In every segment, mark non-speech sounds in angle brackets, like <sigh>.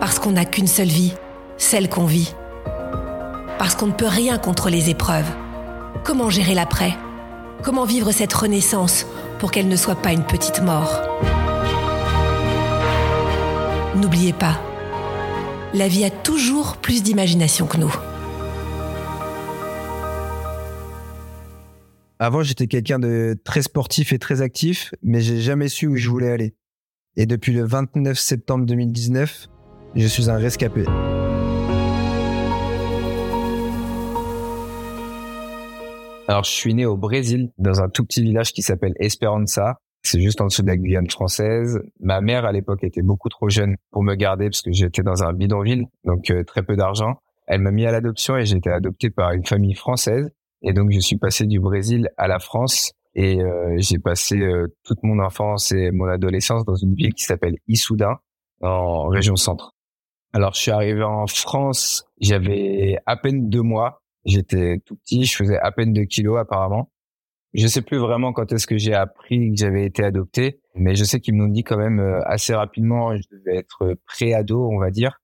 Parce qu'on n'a qu'une seule vie, celle qu'on vit. Parce qu'on ne peut rien contre les épreuves. Comment gérer l'après? Comment vivre cette renaissance pour qu'elle ne soit pas une petite mort? N'oubliez pas, la vie a toujours plus d'imagination que nous. Avant, j'étais quelqu'un de très sportif et très actif, mais j'ai jamais su où je voulais aller. Et depuis le 29 septembre 2019, je suis un rescapé. Alors, je suis né au Brésil, dans un tout petit village qui s'appelle Esperança. C'est juste en dessous de la Guyane française. Ma mère, à l'époque, était beaucoup trop jeune pour me garder parce que j'étais dans un bidonville, donc euh, très peu d'argent. Elle m'a mis à l'adoption et j'ai été adopté par une famille française. Et donc, je suis passé du Brésil à la France et euh, j'ai passé euh, toute mon enfance et mon adolescence dans une ville qui s'appelle Issoudun, en région centre. Alors, je suis arrivé en France, j'avais à peine deux mois. J'étais tout petit, je faisais à peine deux kilos apparemment. Je sais plus vraiment quand est-ce que j'ai appris que j'avais été adopté, mais je sais qu'ils m'ont dit quand même euh, assez rapidement, je devais être pré-ado, on va dire.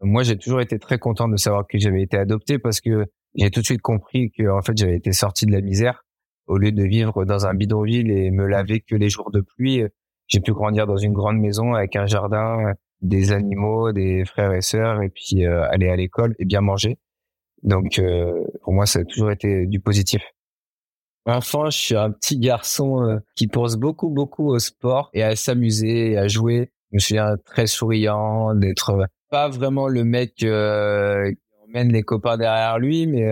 Moi, j'ai toujours été très content de savoir que j'avais été adopté parce que j'ai tout de suite compris que en fait j'avais été sorti de la misère au lieu de vivre dans un bidonville et me laver que les jours de pluie. J'ai pu grandir dans une grande maison avec un jardin, des animaux, des frères et sœurs, et puis euh, aller à l'école et bien manger. Donc euh, pour moi, ça a toujours été du positif. Enfant, je suis un petit garçon euh, qui pense beaucoup, beaucoup au sport et à s'amuser et à jouer. Je me souviens très souriant, d'être pas vraiment le mec qui emmène les copains derrière lui, mais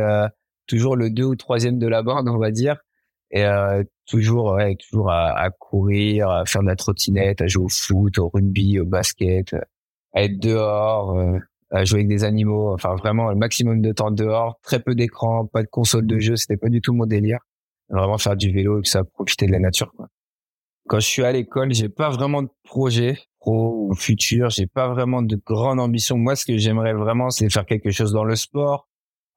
toujours le deux ou troisième de la bande, on va dire. Et toujours, ouais, toujours à, à, courir, à faire de la trottinette, à jouer au foot, au rugby, au basket, à être dehors, à jouer avec des animaux. Enfin, vraiment, le maximum de temps dehors, très peu d'écran, pas de console de jeu. C'était pas du tout mon délire. Vraiment faire du vélo et que ça, profiter de la nature, quoi. Quand je suis à l'école, j'ai pas vraiment de projet pro ou futur. J'ai pas vraiment de grande ambition. Moi, ce que j'aimerais vraiment, c'est faire quelque chose dans le sport.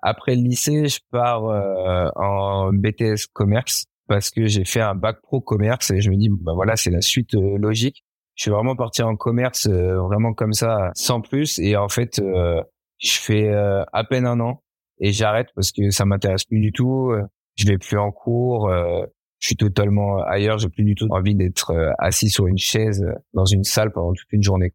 Après le lycée, je pars euh, en BTS commerce parce que j'ai fait un bac pro commerce et je me dis bah voilà, c'est la suite euh, logique. Je suis vraiment parti en commerce euh, vraiment comme ça sans plus et en fait je fais à peine un an et j'arrête parce que ça m'intéresse plus du tout. Je vais plus en cours, je suis totalement ailleurs, j'ai plus du tout envie d'être assis sur une chaise dans une salle pendant toute une journée.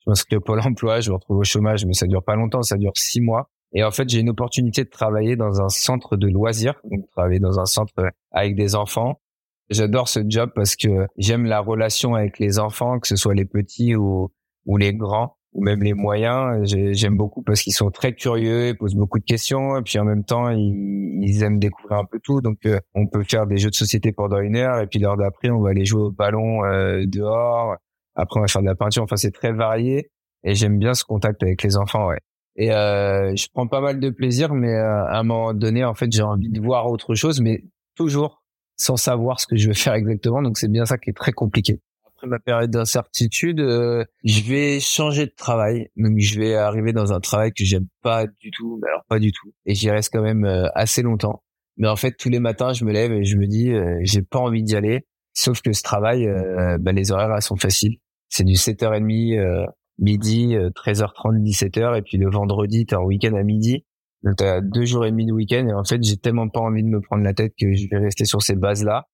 Je m'inscris au Pôle emploi, je me retrouve au chômage, mais ça dure pas longtemps, ça dure six mois. Et en fait, j'ai une opportunité de travailler dans un centre de loisirs, donc travailler dans un centre avec des enfants. J'adore ce job parce que j'aime la relation avec les enfants, que ce soit les petits ou, ou les grands ou même les moyens. J'aime beaucoup parce qu'ils sont très curieux, ils posent beaucoup de questions et puis en même temps, ils, aiment découvrir un peu tout. Donc, euh, on peut faire des jeux de société pendant une heure et puis l'heure d'après, on va aller jouer au ballon euh, dehors. Après, on va faire de la peinture. Enfin, c'est très varié et j'aime bien ce contact avec les enfants. Ouais. Et euh, je prends pas mal de plaisir, mais euh, à un moment donné, en fait, j'ai envie de voir autre chose, mais toujours sans savoir ce que je vais faire exactement. Donc c'est bien ça qui est très compliqué. Après ma période d'incertitude, euh, je vais changer de travail. Donc je vais arriver dans un travail que j'aime pas du tout, mais alors pas du tout. Et j'y reste quand même euh, assez longtemps. Mais en fait, tous les matins, je me lève et je me dis, euh, j'ai pas envie d'y aller. Sauf que ce travail, bah, les horaires elles sont faciles. C'est du 7h30 midi, 13h30, 17h, et puis le vendredi, t'es en week-end à midi. Donc t'as deux jours et demi de week-end, et en fait, j'ai tellement pas envie de me prendre la tête que je vais rester sur ces bases-là.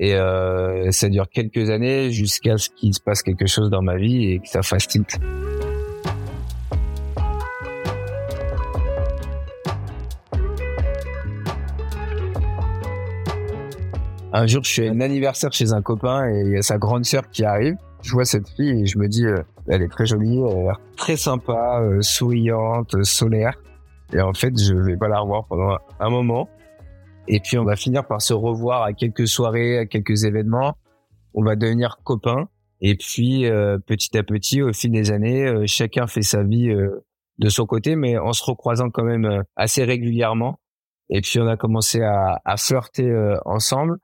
Et euh, ça dure quelques années jusqu'à ce qu'il se passe quelque chose dans ma vie et que ça fasse tilt. Un jour, je fais un anniversaire chez un copain et il y a sa grande sœur qui arrive. Je vois cette fille et je me dis, euh, elle est très jolie, elle a l'air très sympa, euh, souriante, solaire. Et en fait, je vais pas la revoir pendant un moment. Et puis, on va finir par se revoir à quelques soirées, à quelques événements. On va devenir copains. Et puis, euh, petit à petit, au fil des années, chacun fait sa vie de son côté, mais en se recroisant quand même assez régulièrement. Et puis, on a commencé à, flirter ensemble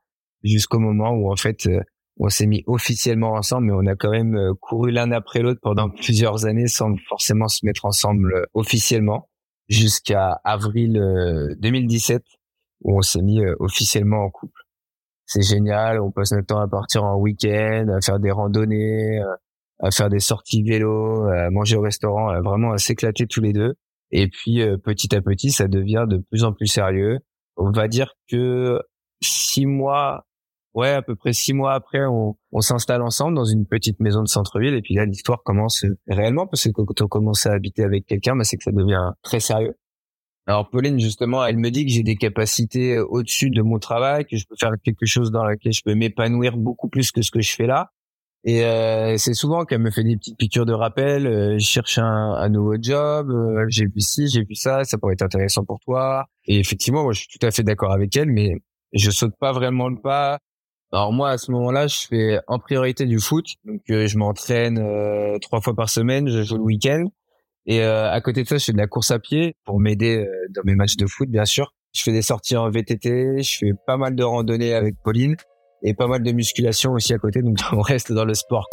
jusqu'au moment où en fait euh, on s'est mis officiellement ensemble, mais on a quand même euh, couru l'un après l'autre pendant plusieurs années sans forcément se mettre ensemble euh, officiellement, jusqu'à avril 2017 où on s'est mis officiellement en couple. C'est génial, on passe notre temps à partir en week-end, à faire des randonnées, à faire des sorties vélo, à manger au restaurant, à vraiment à s'éclater tous les deux. Et puis petit à petit, ça devient de plus en plus sérieux. On va dire que six mois ouais, à peu près six mois après, on, on s'installe ensemble dans une petite maison de centre-ville. Et puis là, l'histoire commence réellement parce que quand on commence à habiter avec quelqu'un, bah, c'est que ça devient très sérieux. Alors Pauline, justement, elle me dit que j'ai des capacités au-dessus de mon travail, que je peux faire quelque chose dans lequel je peux m'épanouir beaucoup plus que ce que je fais là. Et euh, c'est souvent qu'elle me fait des petites piqûres de rappel. Euh, je cherche un, un nouveau job. Euh, j'ai vu ci, j'ai vu ça. Ça pourrait être intéressant pour toi. Et effectivement, moi, je suis tout à fait d'accord avec elle, mais je saute pas vraiment le pas. Alors moi à ce moment-là, je fais en priorité du foot, donc euh, je m'entraîne euh, trois fois par semaine, je joue le week-end, et euh, à côté de ça, je fais de la course à pied pour m'aider dans mes matchs de foot, bien sûr. Je fais des sorties en VTT, je fais pas mal de randonnées avec Pauline et pas mal de musculation aussi à côté, donc <laughs> on reste dans le sport.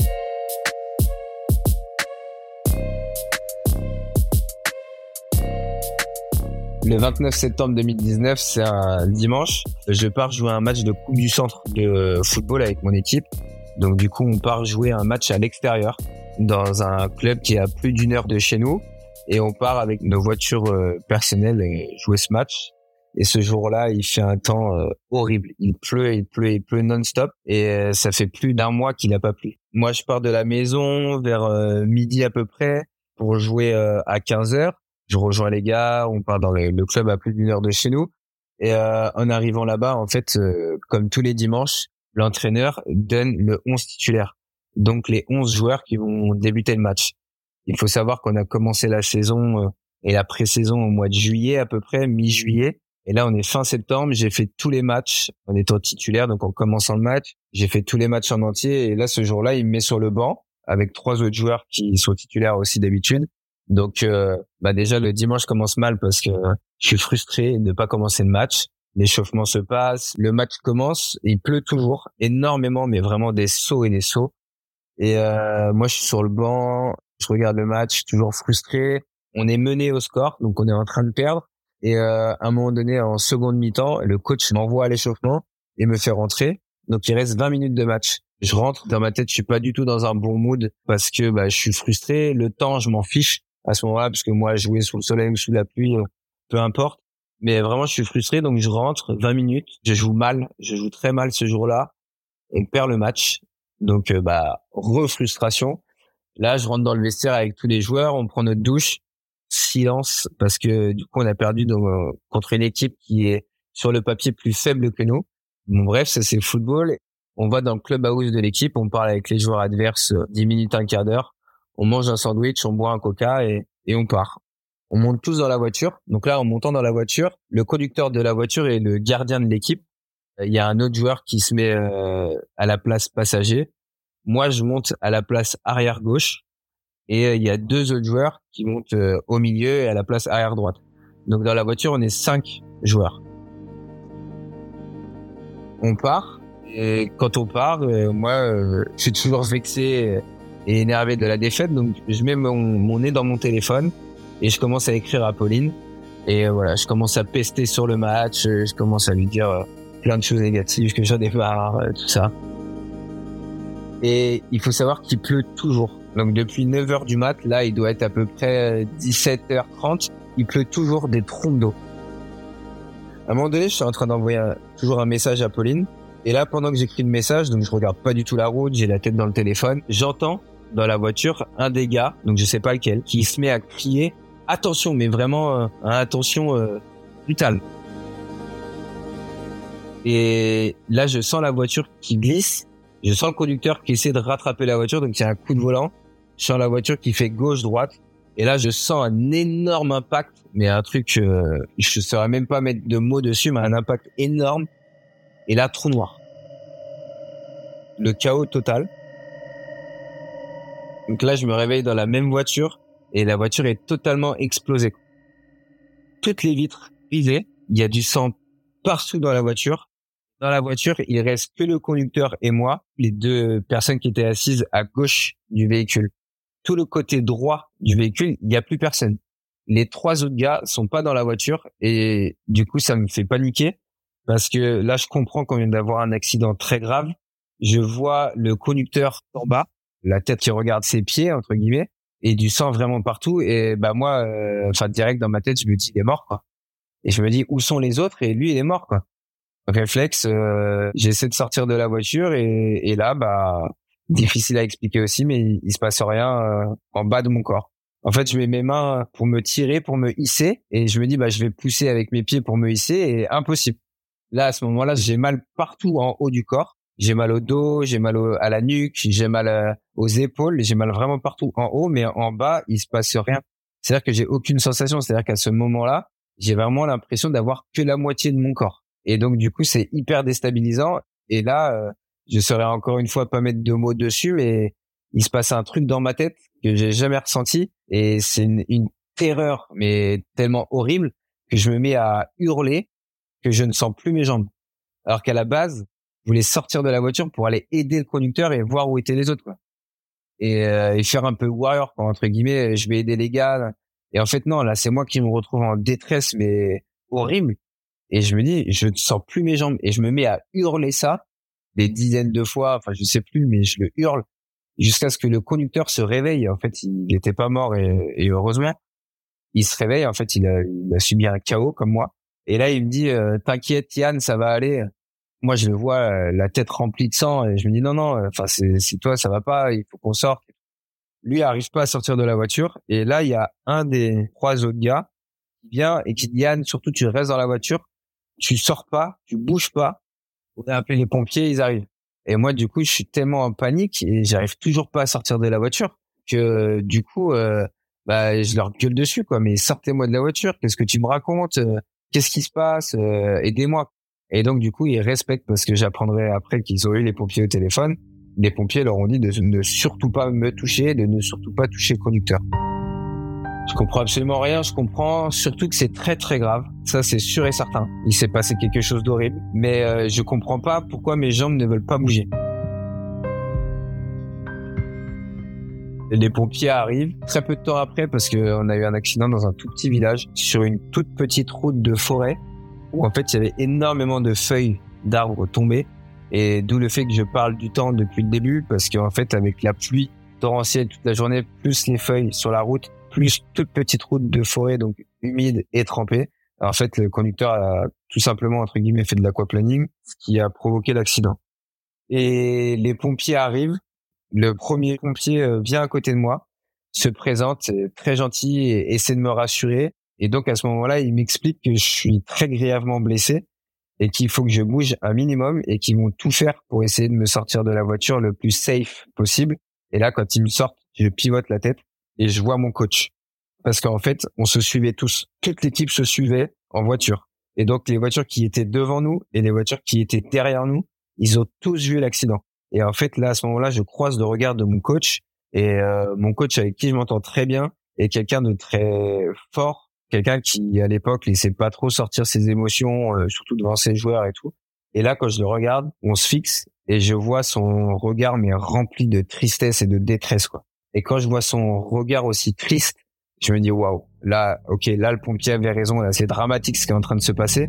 Le 29 septembre 2019, c'est un dimanche. Je pars jouer un match de Coupe du Centre de football avec mon équipe. Donc du coup, on part jouer un match à l'extérieur dans un club qui est à plus d'une heure de chez nous. Et on part avec nos voitures euh, personnelles et jouer ce match. Et ce jour-là, il fait un temps euh, horrible. Il pleut, il pleut, il pleut non-stop. Et euh, ça fait plus d'un mois qu'il n'a pas plu. Moi, je pars de la maison vers midi à peu près pour jouer à 15 heures je rejoins les gars, on part dans le, club à plus d'une heure de chez nous. Et euh, en arrivant là-bas, en fait, euh, comme tous les dimanches, l'entraîneur donne le 11 titulaire. Donc les 11 joueurs qui vont débuter le match. Il faut savoir qu'on a commencé la saison euh, et la pré-saison au mois de juillet à peu près, mi-juillet. Et là, on est fin septembre. J'ai fait tous les matchs en étant titulaire, donc en commençant le match. J'ai fait tous les matchs en entier. Et là, ce jour-là, il me met sur le banc avec trois autres joueurs qui sont titulaires aussi d'habitude. Donc, euh, bah déjà le dimanche commence mal parce que je suis frustré de ne pas commencer le match. L'échauffement se passe, le match commence, il pleut toujours énormément, mais vraiment des sauts et des sauts. Et euh, moi, je suis sur le banc, je regarde le match, toujours frustré. On est mené au score, donc on est en train de perdre. Et euh, à un moment donné, en seconde mi-temps, le coach m'envoie à l'échauffement et me fait rentrer. Donc il reste 20 minutes de match. Je rentre dans ma tête, je suis pas du tout dans un bon mood parce que bah, je suis frustré. Le temps, je m'en fiche à ce moment-là, parce que moi, jouer sous le soleil ou sous la pluie, euh, peu importe. Mais vraiment, je suis frustré, donc je rentre 20 minutes. Je joue mal, je joue très mal ce jour-là. On perd le match, donc euh, bah refrustration. Là, je rentre dans le vestiaire avec tous les joueurs, on prend notre douche, silence parce que du coup, on a perdu euh, contre une équipe qui est sur le papier plus faible que nous. Bon, bref, ça c'est football. On va dans le club house de l'équipe, on parle avec les joueurs adverses 10 minutes, un quart d'heure on mange un sandwich, on boit un coca et, et on part. On monte tous dans la voiture. Donc là, en montant dans la voiture, le conducteur de la voiture est le gardien de l'équipe. Il y a un autre joueur qui se met euh, à la place passager. Moi, je monte à la place arrière gauche. Et euh, il y a deux autres joueurs qui montent euh, au milieu et à la place arrière droite. Donc dans la voiture, on est cinq joueurs. On part. Et quand on part, moi, je suis toujours vexé et énervé de la défaite. Donc je mets mon, nez dans mon téléphone et je commence à écrire à Pauline. Et euh, voilà, je commence à pester sur le match, euh, je commence à lui dire euh, plein de choses négatives, que j'en ai marre, tout ça. Et il faut savoir qu'il pleut toujours. Donc depuis 9h du mat, là il doit être à peu près 17h30, il pleut toujours des trompes d'eau. À un moment donné, je suis en train d'envoyer toujours un message à Pauline Et là, pendant que j'écris le message, donc je regarde pas du tout la route, j'ai la tête dans le téléphone, j'entends dans la voiture un des gars, donc je sais pas lequel, qui se met à crier attention, mais vraiment euh, attention euh, brutale. Et là, je sens la voiture qui glisse, je sens le conducteur qui essaie de rattraper la voiture, donc il y a un coup de volant, je sens la voiture qui fait gauche-droite, et là, je sens un énorme impact, mais un truc, euh, je saurais même pas mettre de mots dessus, mais un impact énorme. Et là, trou noir. Le chaos total. Donc là, je me réveille dans la même voiture et la voiture est totalement explosée. Toutes les vitres brisées. Il y a du sang partout dans la voiture. Dans la voiture, il reste que le conducteur et moi, les deux personnes qui étaient assises à gauche du véhicule. Tout le côté droit du véhicule, il n'y a plus personne. Les trois autres gars sont pas dans la voiture et du coup, ça me fait paniquer parce que là, je comprends qu'on vient d'avoir un accident très grave. Je vois le conducteur en bas, la tête qui regarde ses pieds entre guillemets, et du sang vraiment partout. Et bah moi, euh, enfin direct dans ma tête, je me dis il est mort quoi. Et je me dis où sont les autres? Et lui, il est mort quoi. Réflexe, euh, j'essaie de sortir de la voiture et, et là, bah difficile à expliquer aussi, mais il, il se passe rien euh, en bas de mon corps. En fait, je mets mes mains pour me tirer, pour me hisser, et je me dis bah je vais pousser avec mes pieds pour me hisser, et impossible. Là, à ce moment-là, j'ai mal partout en haut du corps. J'ai mal au dos, j'ai mal à la nuque, j'ai mal euh, aux épaules, j'ai mal vraiment partout en haut, mais en bas, il se passe rien. C'est-à-dire que j'ai aucune sensation. C'est-à-dire qu'à ce moment-là, j'ai vraiment l'impression d'avoir que la moitié de mon corps. Et donc, du coup, c'est hyper déstabilisant. Et là, euh, je saurais encore une fois pas mettre de mots dessus, mais il se passe un truc dans ma tête que j'ai jamais ressenti. Et c'est une, une terreur, mais tellement horrible que je me mets à hurler que je ne sens plus mes jambes. Alors qu'à la base, je voulais sortir de la voiture pour aller aider le conducteur et voir où étaient les autres, quoi. Et, euh, et faire un peu warrior, entre guillemets. Je vais aider les gars. Et en fait, non, là, c'est moi qui me retrouve en détresse, mais horrible. Et je me dis, je ne sens plus mes jambes. Et je me mets à hurler ça des dizaines de fois. Enfin, je sais plus, mais je le hurle jusqu'à ce que le conducteur se réveille. En fait, il n'était pas mort et, et, heureusement, il se réveille. En fait, il a, il a subi un chaos comme moi. Et là, il me dit, euh, t'inquiète, Yann, ça va aller. Moi, je le vois, euh, la tête remplie de sang, et je me dis, non, non, enfin, c'est, toi, ça va pas, il faut qu'on sorte. Lui arrive pas à sortir de la voiture. Et là, il y a un des trois autres gars qui vient et qui dit, Yann, surtout, tu restes dans la voiture, tu sors pas, tu bouges pas. On a appelé les pompiers, ils arrivent. Et moi, du coup, je suis tellement en panique et j'arrive toujours pas à sortir de la voiture que, du coup, euh, bah, je leur gueule dessus, quoi. Mais sortez-moi de la voiture. Qu'est-ce que tu me racontes? qu'est-ce qui se passe euh, Aidez-moi. Et donc du coup, ils respectent parce que j'apprendrai après qu'ils ont eu les pompiers au téléphone. Les pompiers leur ont dit de ne surtout pas me toucher, de ne surtout pas toucher le conducteur. Je comprends absolument rien, je comprends surtout que c'est très très grave. Ça c'est sûr et certain. Il s'est passé quelque chose d'horrible, mais euh, je comprends pas pourquoi mes jambes ne veulent pas bouger. Les pompiers arrivent très peu de temps après parce qu'on a eu un accident dans un tout petit village sur une toute petite route de forêt où en fait il y avait énormément de feuilles d'arbres tombées. Et d'où le fait que je parle du temps depuis le début parce qu'en fait avec la pluie torrentielle toute la journée plus les feuilles sur la route plus toute petite route de forêt donc humide et trempée en fait le conducteur a tout simplement entre guillemets fait de l'aquaplaning ce qui a provoqué l'accident. Et les pompiers arrivent. Le premier pompier euh, vient à côté de moi, se présente, très gentil et essaie de me rassurer. Et donc à ce moment-là, il m'explique que je suis très grièvement blessé et qu'il faut que je bouge un minimum et qu'ils vont tout faire pour essayer de me sortir de la voiture le plus safe possible. Et là, quand ils me sortent, je pivote la tête et je vois mon coach. Parce qu'en fait, on se suivait tous. Toute l'équipe se suivait en voiture. Et donc, les voitures qui étaient devant nous et les voitures qui étaient derrière nous, ils ont tous vu l'accident. Et en fait, là, à ce moment-là, je croise le regard de mon coach et euh, mon coach avec qui je m'entends très bien est quelqu'un de très fort, quelqu'un qui à l'époque laissait pas trop sortir ses émotions, euh, surtout devant ses joueurs et tout. Et là, quand je le regarde, on se fixe et je vois son regard mais rempli de tristesse et de détresse quoi. Et quand je vois son regard aussi triste, je me dis waouh, là, ok, là le pompier avait raison, c'est dramatique ce qui est en train de se passer.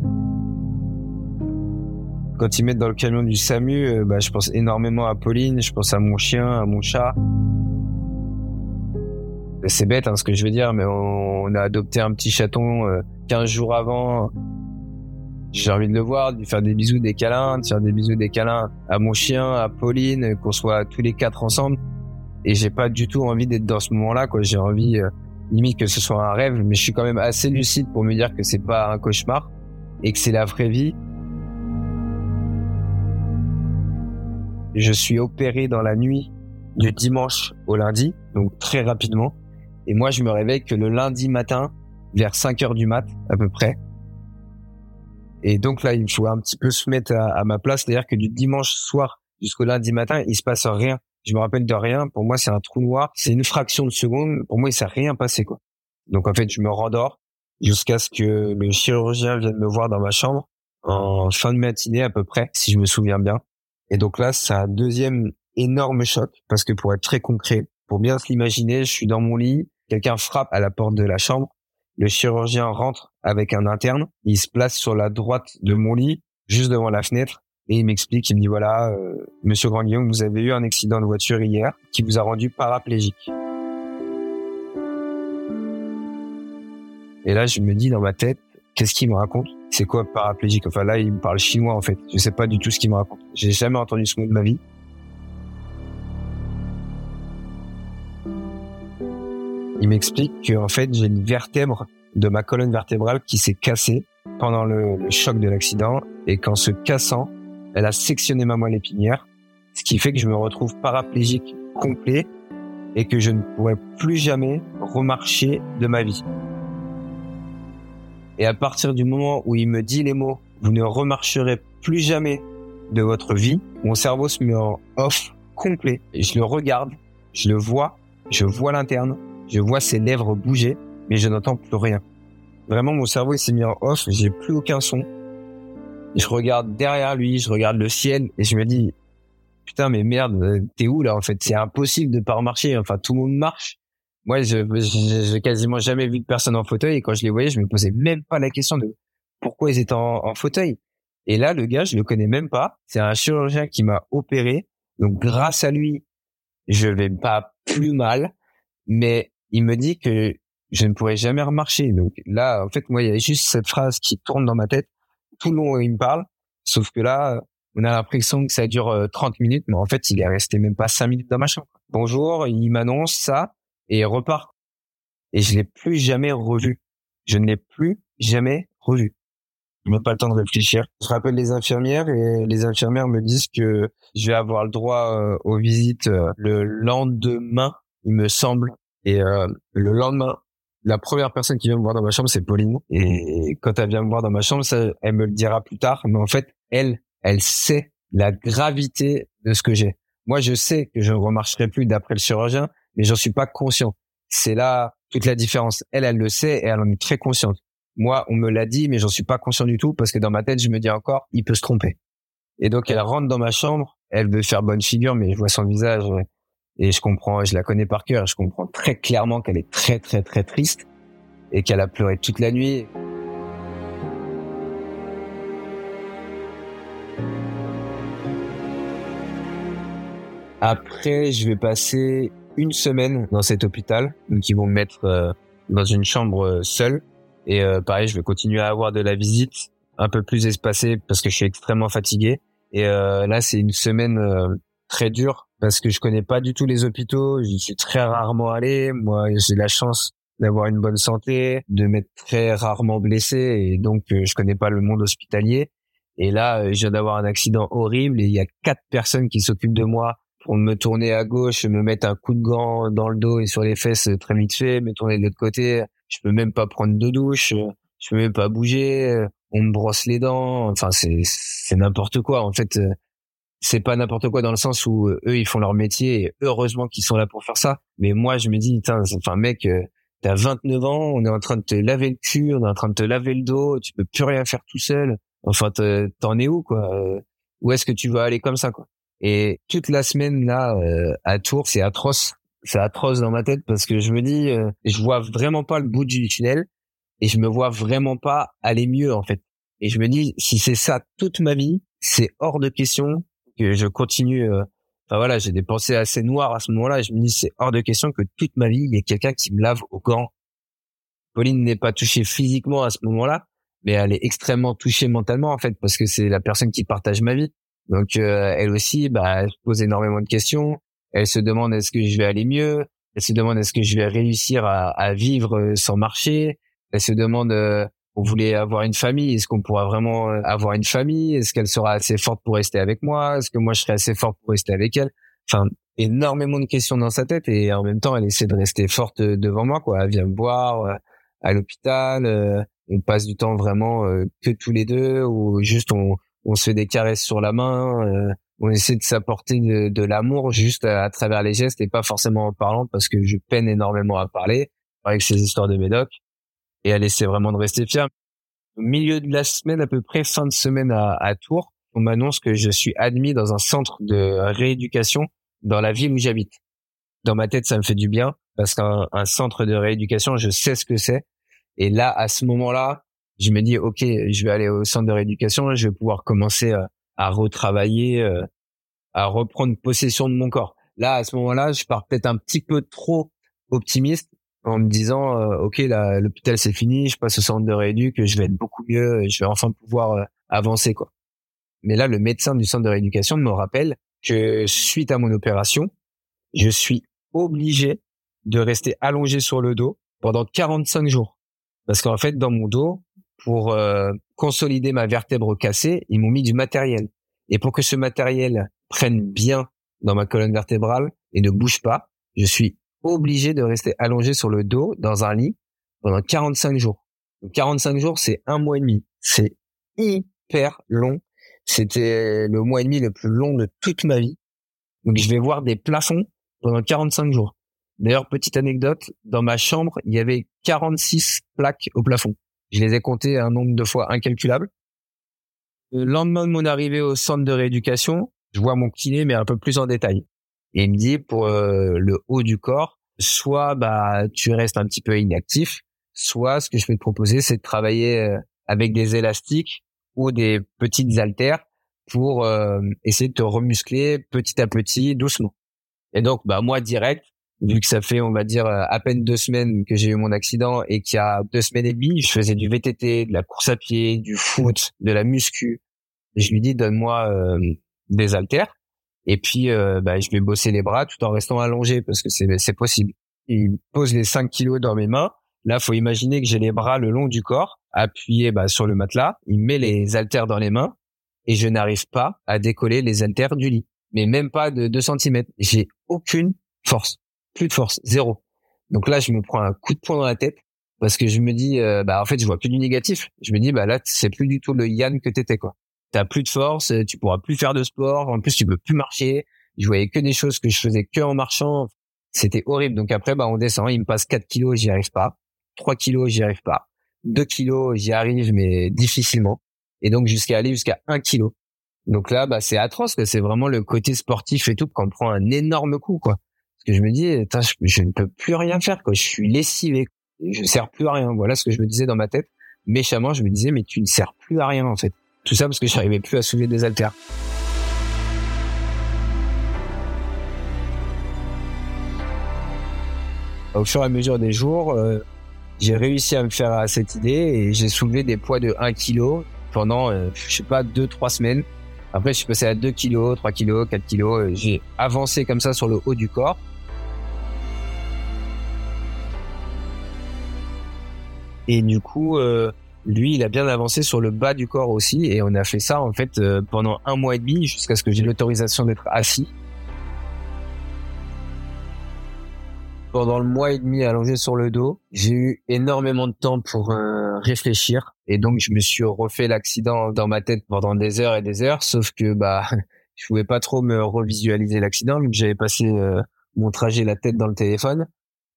Quand ils mettent dans le camion du SAMU, euh, bah, je pense énormément à Pauline, je pense à mon chien, à mon chat. C'est bête hein, ce que je veux dire, mais on, a adopté un petit chaton 15 euh, jours avant. J'ai envie de le voir, de lui faire des bisous, des câlins, de faire des bisous, des câlins à mon chien, à Pauline, qu'on soit tous les quatre ensemble. Et j'ai pas du tout envie d'être dans ce moment-là, quoi. J'ai envie, euh, limite que ce soit un rêve, mais je suis quand même assez lucide pour me dire que c'est pas un cauchemar et que c'est la vraie vie. Je suis opéré dans la nuit du dimanche au lundi, donc très rapidement. Et moi, je me réveille que le lundi matin, vers 5 heures du mat, à peu près. Et donc là, il faut un petit peu se mettre à, ma place. C'est-à-dire que du dimanche soir jusqu'au lundi matin, il se passe rien. Je me rappelle de rien. Pour moi, c'est un trou noir. C'est une fraction de seconde. Pour moi, il s'est rien passé, quoi. Donc, en fait, je me rendors jusqu'à ce que le chirurgien vienne me voir dans ma chambre en fin de matinée, à peu près, si je me souviens bien. Et donc là, c'est un deuxième énorme choc parce que pour être très concret, pour bien se l'imaginer, je suis dans mon lit, quelqu'un frappe à la porte de la chambre le chirurgien rentre avec un interne. Il se place sur la droite de mon lit, juste devant la fenêtre, et il m'explique, il me dit voilà, euh, Monsieur Grand Guillaume, vous avez eu un accident de voiture hier qui vous a rendu paraplégique. Et là, je me dis dans ma tête, qu'est-ce qu'il me raconte? C'est quoi paraplégique? Enfin là, il me parle chinois en fait. Je sais pas du tout ce qu'il me raconte. J'ai jamais entendu ce mot de ma vie. Il m'explique qu'en fait, j'ai une vertèbre de ma colonne vertébrale qui s'est cassée pendant le, choc de l'accident et qu'en se cassant, elle a sectionné ma moelle épinière, ce qui fait que je me retrouve paraplégique complet et que je ne pourrai plus jamais remarcher de ma vie. Et à partir du moment où il me dit les mots, vous ne remarcherez plus jamais de votre vie, mon cerveau se met en off complet. Et je le regarde, je le vois, je vois l'interne, je vois ses lèvres bouger, mais je n'entends plus rien. Vraiment, mon cerveau s'est mis en off, j'ai plus aucun son. Je regarde derrière lui, je regarde le ciel et je me dis, putain, mais merde, t'es où là en fait? C'est impossible de pas remarcher. Enfin, tout le monde marche. Moi, je j'ai quasiment jamais vu de personne en fauteuil et quand je les voyais, je me posais même pas la question de pourquoi ils étaient en, en fauteuil. Et là, le gars, je le connais même pas. C'est un chirurgien qui m'a opéré. Donc, grâce à lui, je vais pas plus mal. Mais il me dit que je ne pourrais jamais remarcher. Donc là, en fait, moi, il y a juste cette phrase qui tourne dans ma tête tout le long il me parle. Sauf que là, on a l'impression que ça dure 30 euh, minutes, mais en fait, il est resté même pas 5 minutes dans ma chambre. Bonjour, il m'annonce ça et il repart. Et je l'ai plus jamais revu. Je ne l'ai plus jamais revu. Je n'ai pas le temps de réfléchir. Je rappelle les infirmières et les infirmières me disent que je vais avoir le droit euh, aux visites euh, le lendemain, il me semble, et euh, le lendemain, la première personne qui vient me voir dans ma chambre, c'est Pauline. Et quand elle vient me voir dans ma chambre, ça, elle me le dira plus tard. Mais en fait, elle, elle sait la gravité de ce que j'ai. Moi, je sais que je ne remarcherai plus d'après le chirurgien, mais j'en suis pas conscient. C'est là toute la différence. Elle, elle le sait et elle en est très consciente. Moi, on me l'a dit, mais j'en suis pas conscient du tout parce que dans ma tête, je me dis encore, il peut se tromper. Et donc, elle rentre dans ma chambre, elle veut faire bonne figure, mais je vois son visage, et je comprends, je la connais par cœur, je comprends très clairement qu'elle est très très très triste et qu'elle a pleuré toute la nuit. Après, je vais passer une semaine dans cet hôpital, donc ils vont me mettre euh, dans une chambre euh, seule. Et euh, pareil, je vais continuer à avoir de la visite un peu plus espacée parce que je suis extrêmement fatigué. Et là, c'est une semaine très dure parce que je connais pas du tout les hôpitaux. J'y suis très rarement allé. Moi, j'ai la chance d'avoir une bonne santé, de m'être très rarement blessé et donc euh, je connais pas le monde hospitalier. Et là, euh, je viens d'avoir un accident horrible et il y a quatre personnes qui s'occupent de moi pour me tourner à gauche, me mettre un coup de gant dans le dos et sur les fesses très vite fait, me tourner de l'autre côté. Je peux même pas prendre de douche, je peux même pas bouger. On me brosse les dents. Enfin, c'est n'importe quoi. En fait, euh, c'est pas n'importe quoi dans le sens où euh, eux ils font leur métier et heureusement qu'ils sont là pour faire ça. Mais moi je me dis enfin mec euh, t'as 29 ans, on est en train de te laver le cul, on est en train de te laver le dos, tu peux plus rien faire tout seul. Enfin t'en es où quoi euh, Où est-ce que tu vas aller comme ça quoi? Et toute la semaine là à Tours, c'est atroce. C'est atroce dans ma tête parce que je me dis je vois vraiment pas le bout du tunnel et je me vois vraiment pas aller mieux en fait. Et je me dis si c'est ça toute ma vie, c'est hors de question que je continue. Euh, enfin voilà, j'ai des pensées assez noires à ce moment-là. Et je me dis c'est hors de question que toute ma vie il y ait quelqu'un qui me lave au gant. Pauline n'est pas touchée physiquement à ce moment-là, mais elle est extrêmement touchée mentalement en fait parce que c'est la personne qui partage ma vie. Donc euh, elle aussi, bah, pose énormément de questions. Elle se demande est-ce que je vais aller mieux? Elle se demande est-ce que je vais réussir à, à vivre euh, sans marcher? Elle se demande euh, on voulait avoir une famille, est-ce qu'on pourra vraiment avoir une famille? Est-ce qu'elle sera assez forte pour rester avec moi? Est-ce que moi je serai assez forte pour rester avec elle? Enfin, énormément de questions dans sa tête et en même temps elle essaie de rester forte devant moi quoi. Elle vient me voir à l'hôpital on passe du temps vraiment euh, que tous les deux ou juste on, on se fait des caresses sur la main euh, on essaie de s'apporter de, l'amour juste à, travers les gestes et pas forcément en parlant parce que je peine énormément à parler. Avec ces histoires de médoc et elle essaie vraiment de rester fière au milieu de la semaine à peu près fin de semaine à, Tours on m'annonce que je suis admis dans un centre de rééducation dans la ville où j'habite. Dans ma tête ça me fait du bien parce qu'un centre de rééducation je sais ce que c'est. Et là, à ce moment-là, je me dis, OK, je vais aller au centre de rééducation, je vais pouvoir commencer euh, à, retravailler, euh, à reprendre possession de mon corps. Là, à ce moment-là, je pars peut-être un petit peu trop optimiste en me disant, euh, OK, là, l'hôpital, c'est fini, je passe au centre de rééducation, je vais être beaucoup mieux, je vais enfin pouvoir avancer, quoi. Mais là, le médecin du centre de rééducation me rappelle que suite à mon opération, je suis obligé de rester allongé sur le dos pendant 45 jours. Parce qu'en fait, dans mon dos, pour euh, consolider ma vertèbre cassée, ils m'ont mis du matériel. Et pour que ce matériel prenne bien dans ma colonne vertébrale et ne bouge pas, je suis obligé de rester allongé sur le dos dans un lit pendant 45 jours. 45 jours, c'est un mois et demi. C'est hyper long. C'était le mois et demi le plus long de toute ma vie. Donc je vais voir des plafonds pendant 45 jours. D'ailleurs, petite anecdote, dans ma chambre, il y avait 46 plaques au plafond. Je les ai comptées un nombre de fois incalculable. Le lendemain de mon arrivée au centre de rééducation, je vois mon kiné, mais un peu plus en détail. Et il me dit, pour euh, le haut du corps, soit bah tu restes un petit peu inactif, soit ce que je vais te proposer, c'est de travailler euh, avec des élastiques ou des petites haltères pour euh, essayer de te remuscler petit à petit, doucement. Et donc, bah moi direct, vu que ça fait, on va dire, à peine deux semaines que j'ai eu mon accident et qu'il y a deux semaines et demie, je faisais du VTT, de la course à pied, du foot, de la muscu. Et je lui dis, donne-moi euh, des haltères. Et puis, euh, bah, je vais bosser les bras tout en restant allongé parce que c'est, possible. Il pose les 5 kilos dans mes mains. Là, faut imaginer que j'ai les bras le long du corps, appuyés bah, sur le matelas. Il met les haltères dans les mains et je n'arrive pas à décoller les haltères du lit. Mais même pas de 2 cm. J'ai aucune force plus de force, zéro. Donc là, je me prends un coup de poing dans la tête parce que je me dis, euh, bah en fait, je vois plus du négatif. Je me dis, bah là, c'est plus du tout le Yann que t'étais quoi. T'as plus de force, tu pourras plus faire de sport. En plus, tu peux plus marcher. Je voyais que des choses que je faisais que en marchant. C'était horrible. Donc après, bah on descend. Il me passe 4 kilos, j'y arrive pas. 3 kilos, j'y arrive pas. 2 kilos, j'y arrive, mais difficilement. Et donc jusqu'à aller jusqu'à 1 kilo. Donc là, bah c'est atroce. C'est vraiment le côté sportif et tout qu'on prend un énorme coup, quoi que je me dis, je, ne peux plus rien faire, quoi. Je suis lessivé. Je sers plus à rien. Voilà ce que je me disais dans ma tête. Méchamment, je me disais, mais tu ne sers plus à rien, en fait. Tout ça parce que j'arrivais plus à soulever des haltères. Au fur et à mesure des jours, euh, j'ai réussi à me faire à cette idée et j'ai soulevé des poids de 1 kg pendant, euh, je sais pas, 2-3 semaines. Après, je suis passé à 2 kg, 3 kg, 4 kg. J'ai avancé comme ça sur le haut du corps. Et du coup, euh, lui, il a bien avancé sur le bas du corps aussi. Et on a fait ça en fait euh, pendant un mois et demi jusqu'à ce que j'ai l'autorisation d'être assis. Pendant le mois et demi allongé sur le dos, j'ai eu énormément de temps pour euh, réfléchir. Et donc, je me suis refait l'accident dans ma tête pendant des heures et des heures. Sauf que bah, <laughs> je pouvais pas trop me revisualiser l'accident, vu que j'avais passé mon trajet la tête dans le téléphone.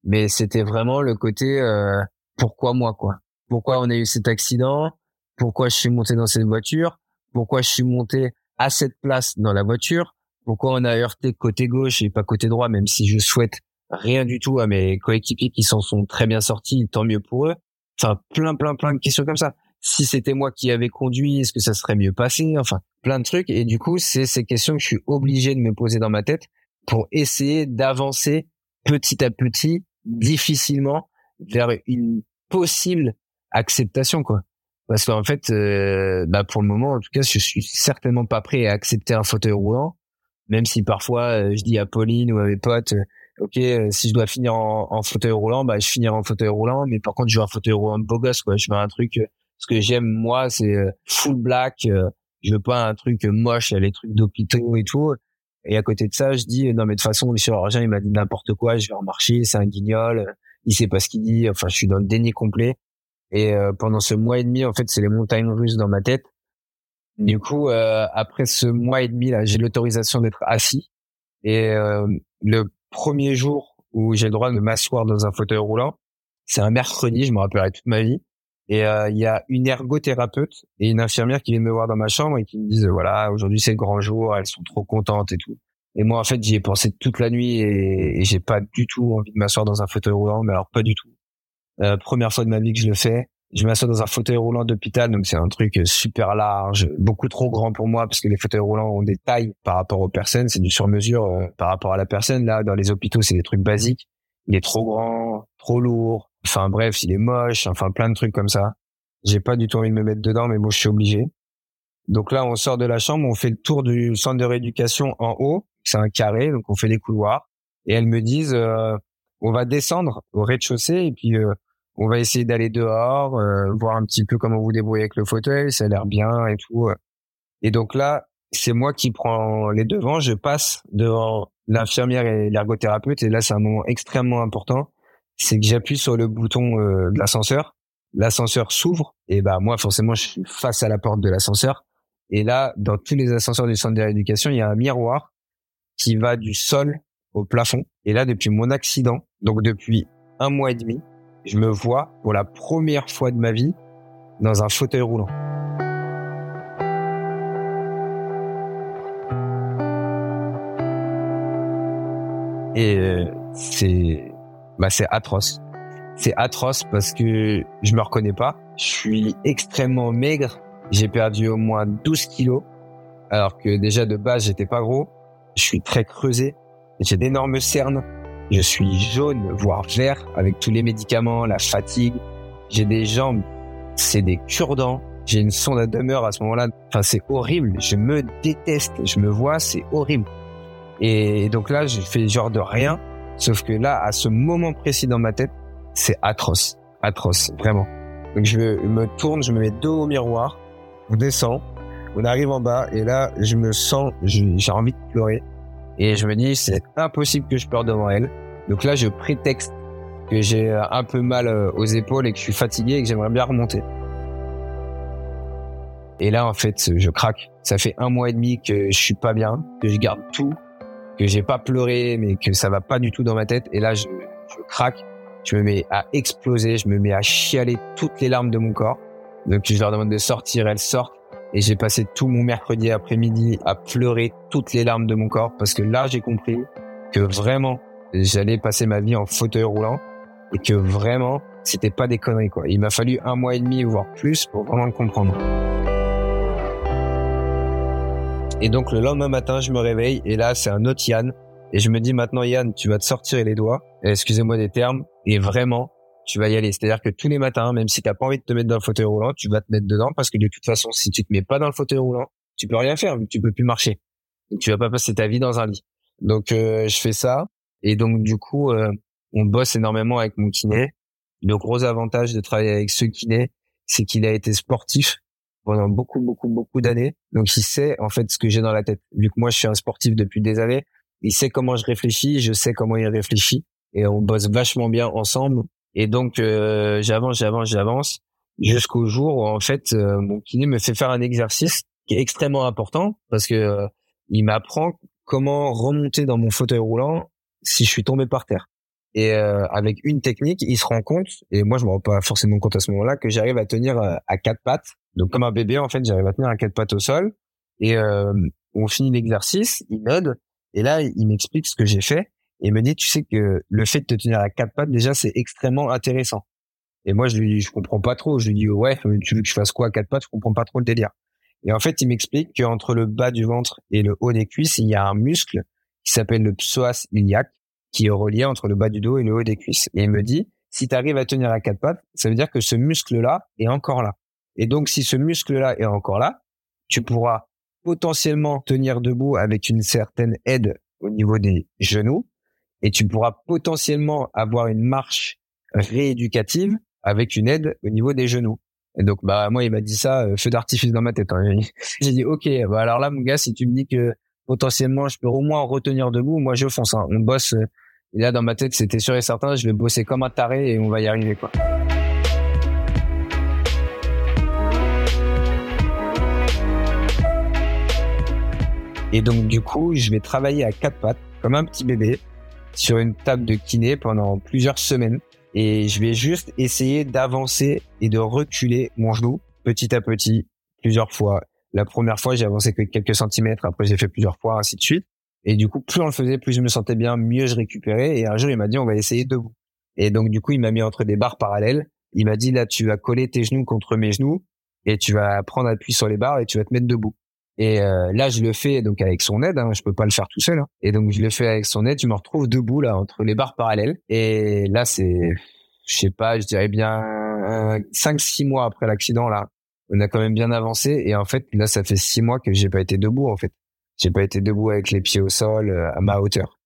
Mais c'était vraiment le côté pourquoi moi quoi Pourquoi on a eu cet accident? Pourquoi je suis monté dans cette voiture? Pourquoi je suis monté à cette place dans la voiture? Pourquoi on a heurté côté gauche et pas côté droit même si je souhaite rien du tout à mes coéquipiers qui s'en sont très bien sortis, tant mieux pour eux. Enfin plein plein plein de questions comme ça. Si c'était moi qui avais conduit, est-ce que ça serait mieux passé? Enfin, plein de trucs. Et du coup, c'est ces questions que je suis obligé de me poser dans ma tête pour essayer d'avancer petit à petit, difficilement, vers une possible acceptation quoi parce qu'en fait, euh, bah pour le moment, en tout cas, je suis certainement pas prêt à accepter un fauteuil roulant, même si parfois euh, je dis à Pauline ou à mes potes, euh, ok, si je dois finir en, fauteuil roulant, bah je finirai en fauteuil roulant, mais par contre, je veux un fauteuil roulant beau gosse, quoi. Je veux un truc, ce que j'aime moi, c'est full black. je veux pas un truc moche, les trucs d'hôpitaux et tout. Et à côté de ça, je dis non mais de toute façon, le chirurgien il m'a dit n'importe quoi, je vais en marcher, c'est un guignol, il sait pas ce qu'il dit. Enfin, je suis dans le déni complet. Et euh, pendant ce mois et demi, en fait, c'est les montagnes russes dans ma tête. Du coup, euh, après ce mois et demi là, j'ai l'autorisation d'être assis. Et euh, le premier jour où j'ai le droit de m'asseoir dans un fauteuil roulant, c'est un mercredi, je me rappellerai toute ma vie. Et il y a une ergothérapeute et une infirmière qui viennent me voir dans ma chambre et qui me disent voilà aujourd'hui c'est le grand jour, elles sont trop contentes et tout. Et moi en fait j'y ai pensé toute la nuit et, et j'ai pas du tout envie de m'asseoir dans un fauteuil roulant, mais alors pas du tout. Euh, première fois de ma vie que je le fais. Je m'assois dans un fauteuil roulant d'hôpital, donc c'est un truc super large, beaucoup trop grand pour moi parce que les fauteuils roulants ont des tailles par rapport aux personnes, c'est du sur-mesure euh, par rapport à la personne. Là, dans les hôpitaux, c'est des trucs basiques. Il est trop grand, trop lourd. Enfin bref, il est moche. Enfin plein de trucs comme ça. J'ai pas du tout envie de me mettre dedans, mais bon, je suis obligé. Donc là, on sort de la chambre, on fait le tour du centre de rééducation en haut. C'est un carré, donc on fait des couloirs. Et elles me disent, euh, on va descendre au rez-de-chaussée et puis on va essayer d'aller dehors, euh, voir un petit peu comment vous débrouillez avec le fauteuil, ça a l'air bien et tout. Et donc là, c'est moi qui prends les devants, je passe devant l'infirmière et l'ergothérapeute et là c'est un moment extrêmement important, c'est que j'appuie sur le bouton euh, de l'ascenseur, l'ascenseur s'ouvre et bah moi forcément je suis face à la porte de l'ascenseur et là dans tous les ascenseurs du centre de rééducation, il y a un miroir qui va du sol au plafond et là depuis mon accident, donc depuis un mois et demi, je me vois pour la première fois de ma vie dans un fauteuil roulant. Et euh, c'est bah atroce. C'est atroce parce que je me reconnais pas. Je suis extrêmement maigre. J'ai perdu au moins 12 kilos. Alors que déjà de base, j'étais pas gros. Je suis très creusé. J'ai d'énormes cernes. Je suis jaune, voire vert, avec tous les médicaments, la fatigue. J'ai des jambes, c'est des cure-dents. J'ai une sonde à demeure à ce moment-là. Enfin, c'est horrible. Je me déteste. Je me vois, c'est horrible. Et donc là, j'ai fait genre de rien. Sauf que là, à ce moment précis dans ma tête, c'est atroce. Atroce, vraiment. Donc je me tourne, je me mets dos au miroir. On descend. On arrive en bas. Et là, je me sens, j'ai envie de pleurer. Et je me dis, c'est impossible que je pleure devant elle. Donc là, je prétexte que j'ai un peu mal euh, aux épaules et que je suis fatigué et que j'aimerais bien remonter. Et là, en fait, je craque. Ça fait un mois et demi que je suis pas bien, que je garde tout, que j'ai pas pleuré, mais que ça va pas du tout dans ma tête. Et là, je, je craque. Je me mets à exploser. Je me mets à chialer toutes les larmes de mon corps. Donc, je leur demande de sortir. Elles sortent. Et j'ai passé tout mon mercredi après-midi à pleurer toutes les larmes de mon corps parce que là, j'ai compris que vraiment, j'allais passer ma vie en fauteuil roulant et que vraiment, c'était pas des conneries, quoi. Il m'a fallu un mois et demi, voire plus, pour vraiment le comprendre. Et donc, le lendemain matin, je me réveille et là, c'est un autre Yann. Et je me dis maintenant, Yann, tu vas te sortir les doigts. Excusez-moi des termes. Et vraiment, tu vas y aller. C'est-à-dire que tous les matins, même si t'as pas envie de te mettre dans le fauteuil roulant, tu vas te mettre dedans parce que de toute façon, si tu te mets pas dans le fauteuil roulant, tu peux rien faire, tu peux plus marcher. Tu vas pas passer ta vie dans un lit. Donc, euh, je fais ça. Et donc, du coup, euh, on bosse énormément avec mon kiné. Le gros avantage de travailler avec ce kiné, c'est qu'il a été sportif pendant beaucoup, beaucoup, beaucoup d'années. Donc, il sait, en fait, ce que j'ai dans la tête. Vu que moi, je suis un sportif depuis des années, il sait comment je réfléchis, je sais comment il réfléchit. Et on bosse vachement bien ensemble. Et donc euh, j'avance, j'avance, j'avance jusqu'au jour où en fait euh, mon kiné me fait faire un exercice qui est extrêmement important parce que euh, il m'apprend comment remonter dans mon fauteuil roulant si je suis tombé par terre. Et avec une technique, il se rend compte, et moi je me rends pas forcément compte à ce moment-là, que j'arrive à tenir à quatre pattes. Donc comme un bébé, en fait, j'arrive à tenir à quatre pattes au sol. Et on finit l'exercice, il m'aide, et là il m'explique ce que j'ai fait et me dit tu sais que le fait de te tenir à quatre pattes déjà c'est extrêmement intéressant. Et moi je lui dis je comprends pas trop. Je lui dis ouais tu veux que je fasse quoi à quatre pattes? Je comprends pas trop le délire. Et en fait il m'explique qu'entre le bas du ventre et le haut des cuisses il y a un muscle qui s'appelle le psoas iliaque qui est relié entre le bas du dos et le haut des cuisses. Et il me dit si tu arrives à tenir à quatre pattes ça veut dire que ce muscle là est encore là. Et donc, si ce muscle-là est encore là, tu pourras potentiellement tenir debout avec une certaine aide au niveau des genoux et tu pourras potentiellement avoir une marche rééducative avec une aide au niveau des genoux. Et donc, bah, moi, il m'a dit ça, euh, feu d'artifice dans ma tête. Hein. <laughs> J'ai dit, OK, bah, alors là, mon gars, si tu me dis que potentiellement, je peux au moins retenir debout, moi, je fonce. Hein. On bosse. Euh, et là, dans ma tête, c'était sûr et certain, je vais bosser comme un taré et on va y arriver, quoi. Et donc, du coup, je vais travailler à quatre pattes, comme un petit bébé, sur une table de kiné pendant plusieurs semaines. Et je vais juste essayer d'avancer et de reculer mon genou petit à petit, plusieurs fois. La première fois, j'ai avancé que quelques centimètres. Après, j'ai fait plusieurs fois, ainsi de suite. Et du coup, plus on le faisait, plus je me sentais bien, mieux je récupérais. Et un jour, il m'a dit, on va essayer debout. Et donc, du coup, il m'a mis entre des barres parallèles. Il m'a dit, là, tu vas coller tes genoux contre mes genoux et tu vas prendre appui sur les barres et tu vas te mettre debout. Et euh, là, je le fais donc avec son aide. Hein, je peux pas le faire tout seul. Hein. Et donc, je le fais avec son aide. Je me retrouve debout là entre les barres parallèles. Et là, c'est, je sais pas, je dirais bien cinq, six mois après l'accident là, on a quand même bien avancé. Et en fait, là, ça fait six mois que j'ai pas été debout. En fait, j'ai pas été debout avec les pieds au sol euh, à ma hauteur.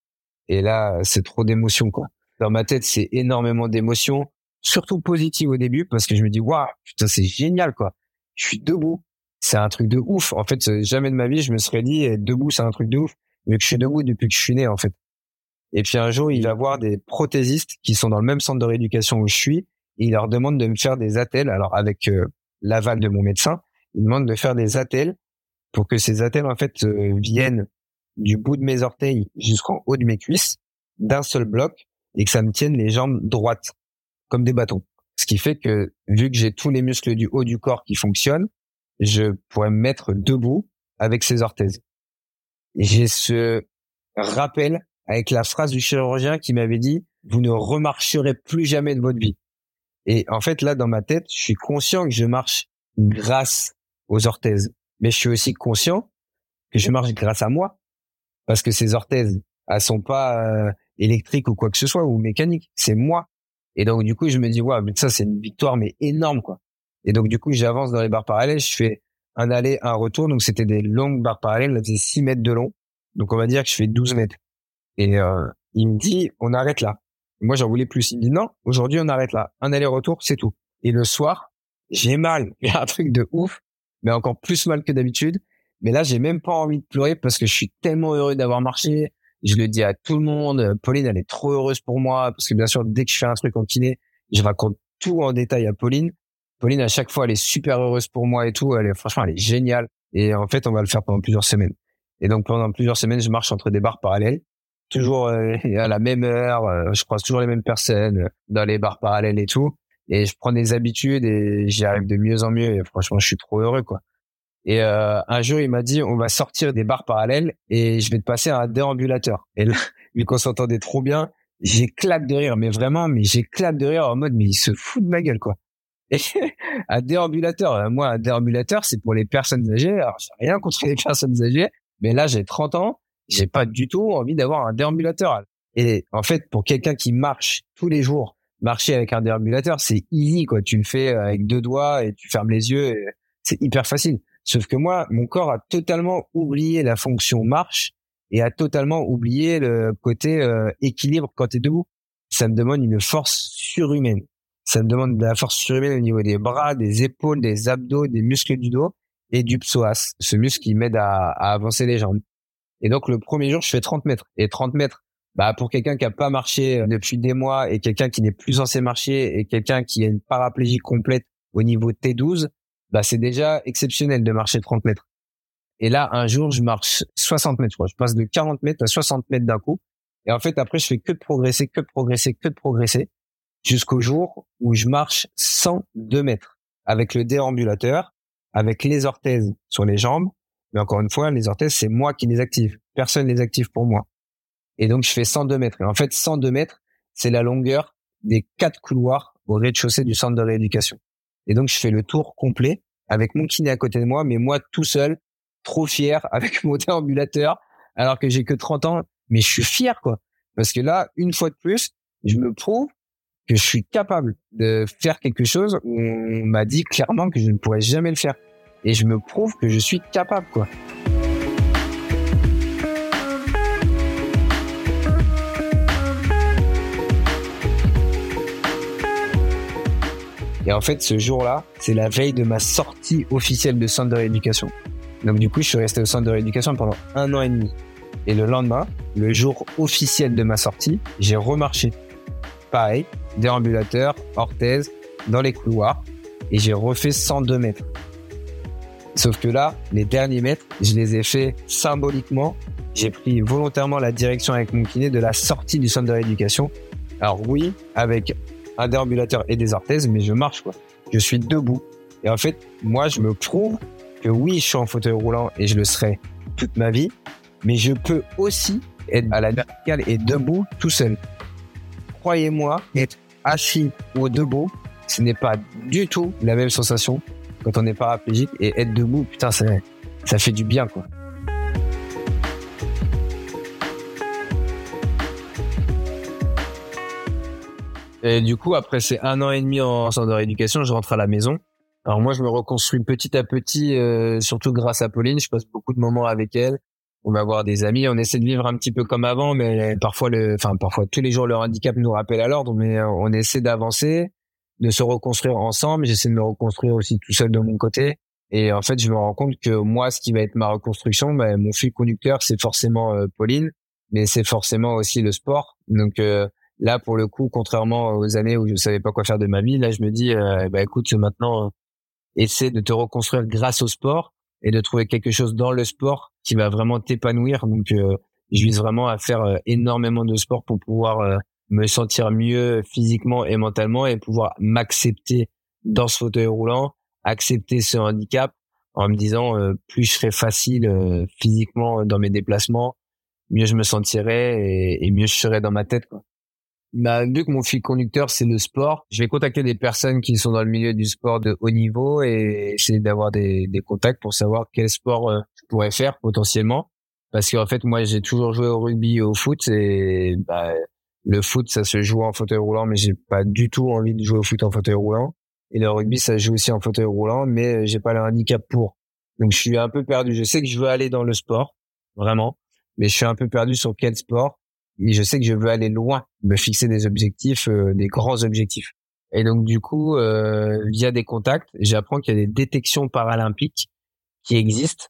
Et là, c'est trop d'émotions quoi. Dans ma tête, c'est énormément d'émotions, surtout positives au début parce que je me dis waouh, putain, c'est génial quoi. Je suis debout c'est un truc de ouf. En fait, jamais de ma vie, je me serais dit, debout, c'est un truc de ouf. Mais que je suis debout depuis que je suis né, en fait. Et puis un jour, il va voir des prothésistes qui sont dans le même centre de rééducation où je suis. Et il leur demande de me faire des attelles. Alors, avec euh, l'aval de mon médecin, il demande de faire des attelles pour que ces attelles, en fait, euh, viennent du bout de mes orteils jusqu'en haut de mes cuisses, d'un seul bloc, et que ça me tienne les jambes droites, comme des bâtons. Ce qui fait que, vu que j'ai tous les muscles du haut du corps qui fonctionnent, je pourrais me mettre debout avec ces orthèses. J'ai ce rappel avec la phrase du chirurgien qui m'avait dit vous ne remarcherez plus jamais de votre vie. Et en fait là dans ma tête, je suis conscient que je marche grâce aux orthèses, mais je suis aussi conscient que je marche grâce à moi parce que ces orthèses elles sont pas euh, électriques ou quoi que ce soit ou mécaniques, c'est moi. Et donc du coup, je me dis ouais, mais ça c'est une victoire mais énorme quoi. Et donc, du coup, j'avance dans les barres parallèles. Je fais un aller, un retour. Donc, c'était des longues barres parallèles. Là, c'est 6 mètres de long. Donc, on va dire que je fais 12 mètres. Et euh, il me dit, on arrête là. moi, j'en voulais plus. Il me dit, non, aujourd'hui, on arrête là. Un aller-retour, c'est tout. Et le soir, j'ai mal. Il y a un truc de ouf, mais encore plus mal que d'habitude. Mais là, j'ai même pas envie de pleurer parce que je suis tellement heureux d'avoir marché. Je le dis à tout le monde. Pauline, elle est trop heureuse pour moi parce que bien sûr, dès que je fais un truc en kiné, je raconte tout en détail à Pauline. Pauline, à chaque fois, elle est super heureuse pour moi et tout. Elle est, franchement, elle est géniale. Et en fait, on va le faire pendant plusieurs semaines. Et donc, pendant plusieurs semaines, je marche entre des barres parallèles. Toujours euh, <laughs> à la même heure. Euh, je croise toujours les mêmes personnes euh, dans les barres parallèles et tout. Et je prends des habitudes et j'y arrive de mieux en mieux. Et franchement, je suis trop heureux, quoi. Et un jour, il m'a dit, on va sortir des barres parallèles et je vais te passer un déambulateur. Et là, <laughs> vu qu'on s'entendait trop bien, j'éclate de rire. Mais vraiment, mais j'éclate de rire en mode, mais il se fout de ma gueule, quoi. Un déambulateur, euh, moi, un déambulateur, c'est pour les personnes âgées. Alors, j'ai rien contre les <laughs> personnes âgées, mais là, j'ai 30 ans, j'ai pas du tout envie d'avoir un déambulateur. Et en fait, pour quelqu'un qui marche tous les jours, marcher avec un déambulateur, c'est easy, quoi. Tu le fais avec deux doigts et tu fermes les yeux, c'est hyper facile. Sauf que moi, mon corps a totalement oublié la fonction marche et a totalement oublié le côté euh, équilibre quand tu es debout. Ça me demande une force surhumaine. Ça me demande de la force surhumaine au niveau des bras, des épaules, des abdos, des muscles du dos et du psoas, ce muscle qui m'aide à, avancer les jambes. Et donc le premier jour, je fais 30 mètres. Et 30 mètres, bah pour quelqu'un qui a pas marché depuis des mois et quelqu'un qui n'est plus censé marcher et quelqu'un qui a une paraplégie complète au niveau T12, bah c'est déjà exceptionnel de marcher 30 mètres. Et là, un jour, je marche 60 mètres. Je passe de 40 mètres à 60 mètres d'un coup. Et en fait, après, je fais que de progresser, que de progresser, que de progresser jusqu'au jour où je marche 102 mètres avec le déambulateur, avec les orthèses sur les jambes. Mais encore une fois, les orthèses, c'est moi qui les active. Personne les active pour moi. Et donc, je fais 102 mètres. Et en fait, 102 mètres, c'est la longueur des quatre couloirs au rez-de-chaussée du centre de rééducation. Et donc, je fais le tour complet avec mon kiné à côté de moi, mais moi tout seul, trop fier <laughs> avec mon déambulateur, alors que j'ai que 30 ans. Mais je suis fier, quoi. Parce que là, une fois de plus, je me prouve que je suis capable de faire quelque chose où on m'a dit clairement que je ne pourrais jamais le faire. Et je me prouve que je suis capable, quoi. Et en fait, ce jour-là, c'est la veille de ma sortie officielle de centre de rééducation. Donc du coup, je suis resté au centre de rééducation pendant un an et demi. Et le lendemain, le jour officiel de ma sortie, j'ai remarché. Pareil, déambulateur, orthèse, dans les couloirs, et j'ai refait 102 mètres. Sauf que là, les derniers mètres, je les ai fait symboliquement. J'ai pris volontairement la direction avec mon kiné de la sortie du centre de rééducation. Alors oui, avec un déambulateur et des orthèses, mais je marche quoi. Je suis debout. Et en fait, moi, je me prouve que oui, je suis en fauteuil roulant et je le serai toute ma vie, mais je peux aussi être à la verticale et debout tout seul. Croyez-moi, être assis ou debout, ce n'est pas du tout la même sensation quand on est paraplégique et être debout, putain, ça, ça fait du bien, quoi. Et du coup, après ces un an et demi en centre de rééducation, je rentre à la maison. Alors moi, je me reconstruis petit à petit, euh, surtout grâce à Pauline. Je passe beaucoup de moments avec elle. On va voir des amis. On essaie de vivre un petit peu comme avant, mais parfois, le, enfin parfois tous les jours, le handicap nous rappelle à l'ordre. Mais euh, on essaie d'avancer, de se reconstruire ensemble. J'essaie de me reconstruire aussi tout seul de mon côté. Et en fait, je me rends compte que moi, ce qui va être ma reconstruction, ben, mon fil conducteur, c'est forcément euh, Pauline, mais c'est forcément aussi le sport. Donc Là, pour le coup, contrairement aux années où je savais pas quoi faire de ma vie, là, je me dis, euh, bah écoute, maintenant, euh, essaie de te reconstruire grâce au sport et de trouver quelque chose dans le sport qui va vraiment t'épanouir. Donc, euh, je vise vraiment à faire euh, énormément de sport pour pouvoir me sentir mieux physiquement et mentalement et pouvoir m'accepter dans ce fauteuil roulant, accepter ce handicap en me disant plus je serai facile physiquement dans mes déplacements, mieux je me sentirai et, mieux je serai dans ma tête. Quoi bah, vu que mon fil conducteur c'est le sport, je vais contacter des personnes qui sont dans le milieu du sport de haut niveau et essayer d'avoir des, des contacts pour savoir quel sport euh, pourrais faire potentiellement. Parce qu'en fait, moi, j'ai toujours joué au rugby et au foot et bah, le foot, ça se joue en fauteuil roulant, mais j'ai pas du tout envie de jouer au foot en fauteuil roulant. Et le rugby, ça se joue aussi en fauteuil roulant, mais j'ai pas le handicap pour. Donc, je suis un peu perdu. Je sais que je veux aller dans le sport, vraiment, mais je suis un peu perdu sur quel sport et je sais que je veux aller loin, me fixer des objectifs, euh, des grands objectifs. Et donc du coup, euh, via des contacts, j'apprends qu'il y a des détections paralympiques qui existent,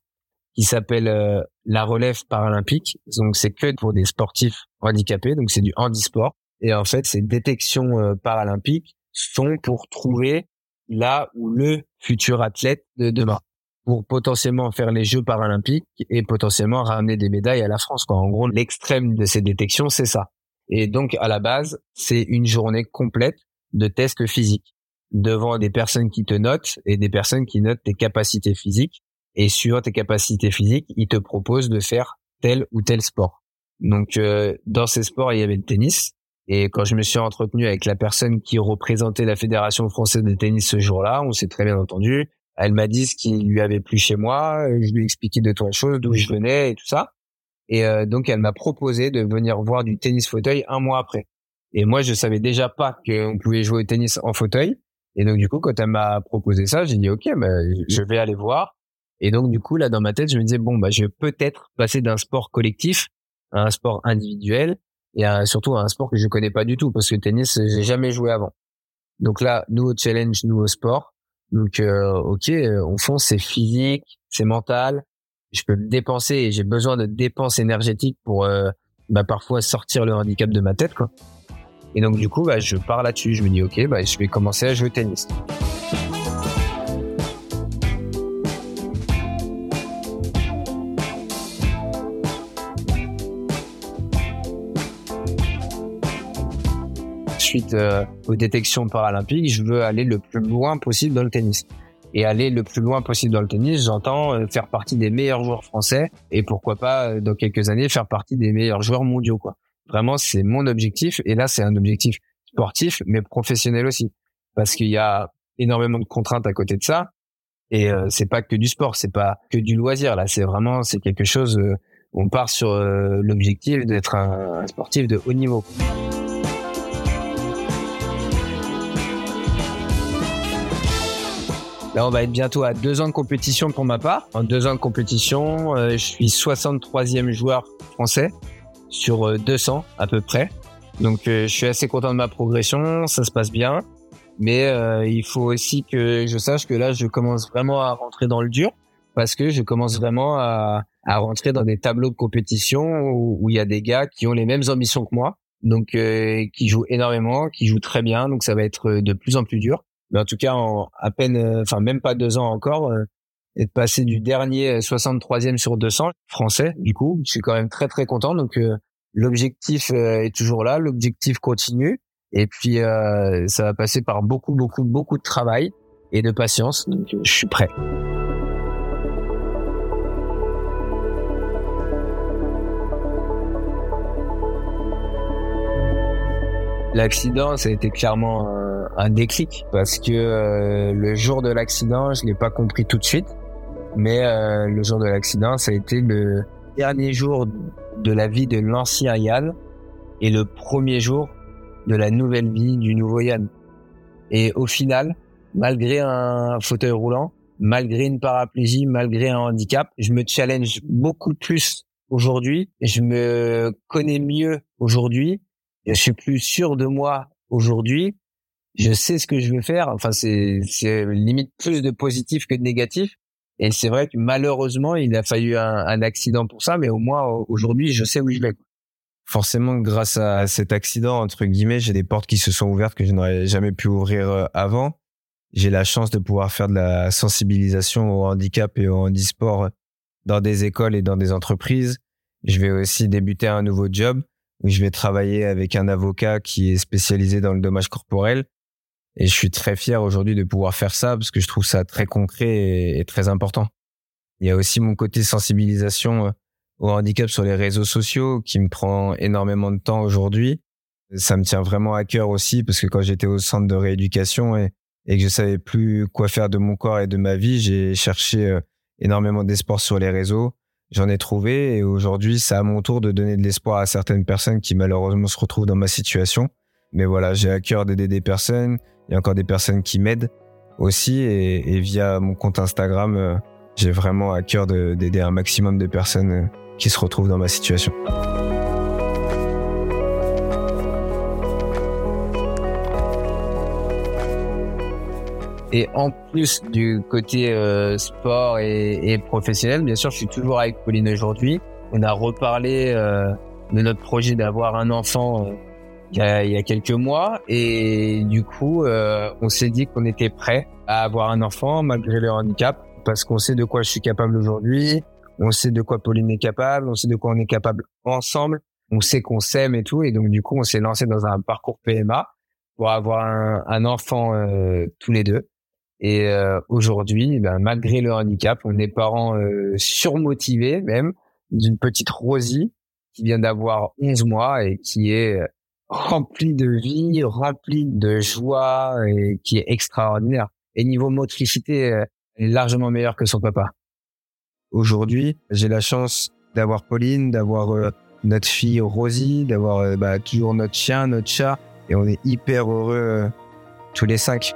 qui s'appellent euh, la relève paralympique. Donc c'est que pour des sportifs handicapés, donc c'est du handisport. Et en fait, ces détections paralympiques sont pour trouver là où le futur athlète de demain pour potentiellement faire les Jeux paralympiques et potentiellement ramener des médailles à la France. En gros, l'extrême de ces détections, c'est ça. Et donc, à la base, c'est une journée complète de tests physiques devant des personnes qui te notent et des personnes qui notent tes capacités physiques. Et sur tes capacités physiques, ils te proposent de faire tel ou tel sport. Donc, euh, dans ces sports, il y avait le tennis. Et quand je me suis entretenu avec la personne qui représentait la Fédération française de tennis ce jour-là, on s'est très bien entendu. Elle m'a dit ce qui lui avait plu chez moi. Je lui ai expliqué de trois choses, d'où je venais et tout ça. Et euh, donc, elle m'a proposé de venir voir du tennis fauteuil un mois après. Et moi, je savais déjà pas qu'on pouvait jouer au tennis en fauteuil. Et donc, du coup, quand elle m'a proposé ça, j'ai dit, OK, bah, je vais aller voir. Et donc, du coup, là, dans ma tête, je me disais, bon, bah, je vais peut-être passer d'un sport collectif à un sport individuel et surtout à un sport que je connais pas du tout parce que le tennis, j'ai jamais joué avant. Donc là, nouveau challenge, nouveau sport. Donc, euh, ok, euh, au fond, c'est physique, c'est mental. Je peux dépenser et j'ai besoin de dépenses énergétiques pour euh, bah, parfois sortir le handicap de ma tête, quoi. Et donc, du coup, bah, je pars là-dessus. Je me dis, ok, bah, je vais commencer à jouer au tennis. Suite euh, aux détections paralympiques, je veux aller le plus loin possible dans le tennis. Et aller le plus loin possible dans le tennis, j'entends euh, faire partie des meilleurs joueurs français et pourquoi pas euh, dans quelques années faire partie des meilleurs joueurs mondiaux. Vraiment, c'est mon objectif et là c'est un objectif sportif mais professionnel aussi parce qu'il y a énormément de contraintes à côté de ça et c'est pas que du sport, c'est pas que du loisir là, c'est vraiment c'est quelque chose on part sur l'objectif d'être un sportif de haut niveau. Là, on va être bientôt à deux ans de compétition pour ma part. En deux ans de compétition, euh, je suis 63e joueur français sur 200 euh, à peu près. Donc, euh, je suis assez content de ma progression, ça se passe bien. Mais il faut aussi que je sache que là, je commence vraiment à rentrer dans le dur parce que je commence vraiment à, à rentrer dans des tableaux de compétition où, il y a des gars qui ont les mêmes ambitions que moi, donc qui jouent énormément, qui jouent très bien. Donc, ça va être de plus en plus dur mais en tout cas en à peine, euh, enfin même pas deux ans encore, euh, et de passer du dernier 63e sur 200 français, du coup, je suis quand même très très content. Donc euh, l'objectif est toujours là, l'objectif continue, et puis ça va passer par beaucoup beaucoup beaucoup de travail et de patience. Donc je suis prêt. L'accident, ça a été clairement un déclic parce que euh, le jour de l'accident, je l'ai pas compris tout de suite, mais euh, le jour de l'accident, ça a été le dernier jour de la vie de l'ancien Yann et le premier jour de la nouvelle vie du nouveau Yann. Et au final, malgré un fauteuil roulant, malgré une paraplégie, malgré un handicap, je me challenge beaucoup plus aujourd'hui. Je me connais mieux aujourd'hui. Je suis plus sûr de moi aujourd'hui je sais ce que je veux faire. Enfin, c'est, limite plus de positif que de négatif. Et c'est vrai que malheureusement, il a fallu un, un accident pour ça, mais au moins aujourd'hui, je sais où je vais. Forcément, grâce à cet accident, entre guillemets, j'ai des portes qui se sont ouvertes que je n'aurais jamais pu ouvrir euh, avant. J'ai la chance de pouvoir faire de la sensibilisation au handicap et au handisport dans des écoles et dans des entreprises. Je vais aussi débuter un nouveau job où je vais travailler avec un avocat qui est spécialisé dans le dommage corporel et je suis très fier aujourd'hui de pouvoir faire ça parce que je trouve ça très concret et, très important. Il y a aussi mon côté sensibilisation euh, au handicap sur les réseaux sociaux qui me prend énormément de temps aujourd'hui. Ça me tient vraiment à cœur aussi parce que quand j'étais au centre de rééducation et, et que je savais plus quoi faire de mon corps et de ma vie, j'ai cherché euh, énormément d'espoir sur les réseaux. J'en ai trouvé et aujourd'hui, c'est à mon tour de donner de l'espoir à certaines personnes qui malheureusement se retrouvent dans ma situation. Mais voilà, j'ai à cœur d'aider des personnes. Il y a encore des personnes qui m'aident aussi. Et, via mon compte Instagram, euh, j'ai vraiment à cœur d'aider un maximum de personnes euh, qui se retrouvent dans ma situation. Et en plus du côté euh, sport et, professionnel, bien sûr, je suis toujours avec Pauline aujourd'hui. On a reparlé de notre projet d'avoir un enfant il y a, il y a quelques mois. Et du coup euh, on s'est dit qu'on était prêt à avoir un enfant malgré le handicap parce qu'on sait de quoi je suis capable aujourd'hui, on sait de quoi Pauline est capable, on sait de quoi on est capable ensemble, on sait qu'on s'aime et tout. Et donc du coup on s'est lancé dans un parcours PMA pour avoir un, un enfant euh, tous les deux. Et euh, aujourd'hui, ben, malgré le handicap, on est parents euh, surmotivés même d'une petite Rosie qui vient d'avoir 11 mois et qui est rempli de vie, rempli de joie et qui est extraordinaire. Et niveau motricité, euh, elle est largement meilleure que son papa. Aujourd'hui, j'ai la chance d'avoir Pauline, d'avoir euh, notre fille Rosie, d'avoir euh, bah, toujours notre chien, notre chat, et on est hyper heureux tous les cinq.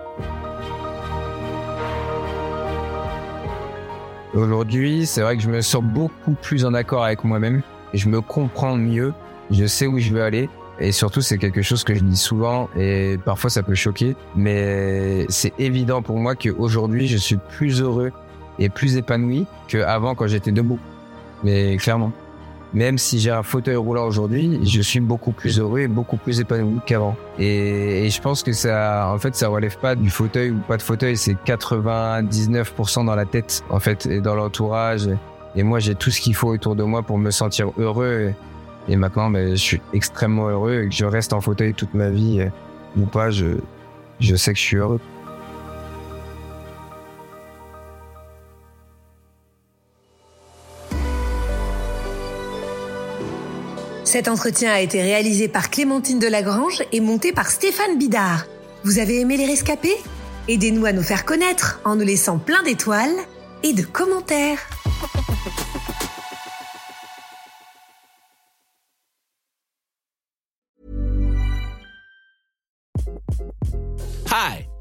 Aujourd'hui, c'est vrai que je me sens beaucoup plus en accord avec moi-même je me comprends mieux. Je sais où je veux aller et surtout, c'est quelque chose que je dis souvent et parfois ça peut choquer, mais c'est évident pour moi qu'aujourd'hui, je suis plus heureux et plus épanoui qu'avant quand j'étais debout. Mais clairement. Même si j'ai un fauteuil roulant aujourd'hui, je suis beaucoup plus heureux et beaucoup plus épanoui qu'avant. Et, je pense que ça, en fait, ça relève pas du fauteuil ou pas de fauteuil, c'est 99% dans la tête, en fait, et dans l'entourage. Et moi, j'ai tout ce qu'il faut autour de moi pour me sentir heureux. Maintenant, ben, je suis extrêmement heureux et que je reste en fauteuil toute ma vie ou pas, je, je sais que je suis heureux. Cet entretien a été réalisé par Clémentine Delagrange et monté par Stéphane Bidard. Vous avez aimé les rescapés? Aidez-nous à nous faire connaître en nous laissant plein d'étoiles et de commentaires.